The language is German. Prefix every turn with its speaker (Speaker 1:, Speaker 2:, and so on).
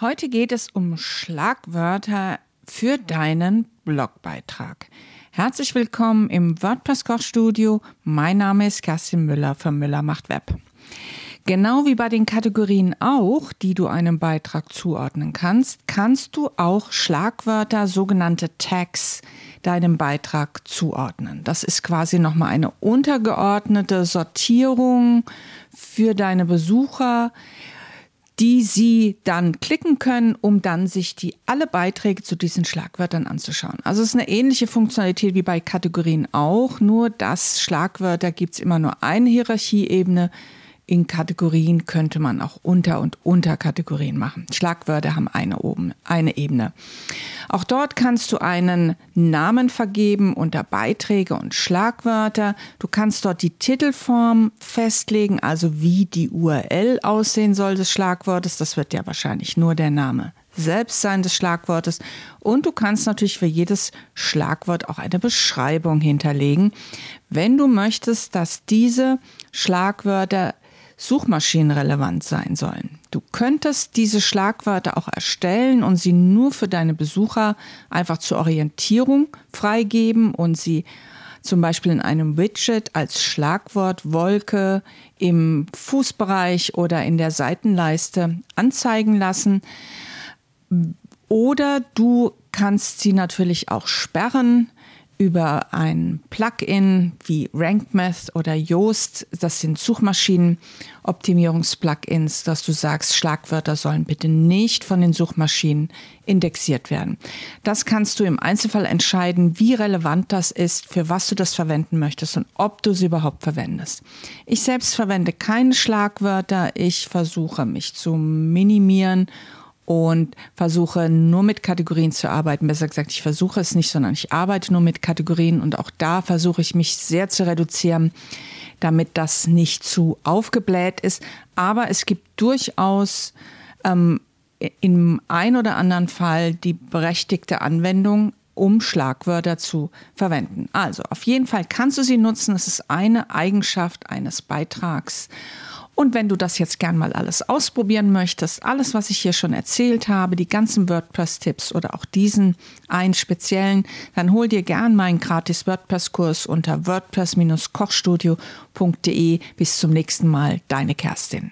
Speaker 1: Heute geht es um Schlagwörter für deinen Blogbeitrag. Herzlich willkommen im WordPress Kochstudio. Mein Name ist Kerstin Müller von Müller macht Web. Genau wie bei den Kategorien auch, die du einem Beitrag zuordnen kannst, kannst du auch Schlagwörter, sogenannte Tags, deinem Beitrag zuordnen. Das ist quasi nochmal eine untergeordnete Sortierung für deine Besucher die Sie dann klicken können, um dann sich die alle Beiträge zu diesen Schlagwörtern anzuschauen. Also es ist eine ähnliche Funktionalität wie bei Kategorien auch, nur dass Schlagwörter gibt es immer nur eine Hierarchieebene, in Kategorien könnte man auch Unter- und Unterkategorien machen. Schlagwörter haben eine oben, eine Ebene. Auch dort kannst du einen Namen vergeben unter Beiträge und Schlagwörter. Du kannst dort die Titelform festlegen, also wie die URL aussehen soll des Schlagwortes. Das wird ja wahrscheinlich nur der Name selbst sein des Schlagwortes. Und du kannst natürlich für jedes Schlagwort auch eine Beschreibung hinterlegen, wenn du möchtest, dass diese Schlagwörter suchmaschinenrelevant sein sollen. Du könntest diese Schlagwörter auch erstellen und sie nur für deine Besucher einfach zur Orientierung freigeben und sie zum Beispiel in einem Widget als Schlagwort Wolke im Fußbereich oder in der Seitenleiste anzeigen lassen. Oder du kannst sie natürlich auch sperren über ein Plugin wie RankMath oder Yoast, das sind Suchmaschinen-Optimierungs-Plugins, dass du sagst, Schlagwörter sollen bitte nicht von den Suchmaschinen indexiert werden. Das kannst du im Einzelfall entscheiden, wie relevant das ist, für was du das verwenden möchtest und ob du sie überhaupt verwendest. Ich selbst verwende keine Schlagwörter. Ich versuche mich zu minimieren und versuche nur mit Kategorien zu arbeiten. Besser gesagt, ich versuche es nicht, sondern ich arbeite nur mit Kategorien und auch da versuche ich mich sehr zu reduzieren, damit das nicht zu aufgebläht ist. Aber es gibt durchaus ähm, im ein oder anderen Fall die berechtigte Anwendung, um Schlagwörter zu verwenden. Also auf jeden Fall kannst du sie nutzen. Es ist eine Eigenschaft eines Beitrags. Und wenn du das jetzt gern mal alles ausprobieren möchtest, alles, was ich hier schon erzählt habe, die ganzen WordPress-Tipps oder auch diesen einen speziellen, dann hol dir gern meinen gratis WordPress-Kurs unter wordpress-kochstudio.de. Bis zum nächsten Mal, deine Kerstin.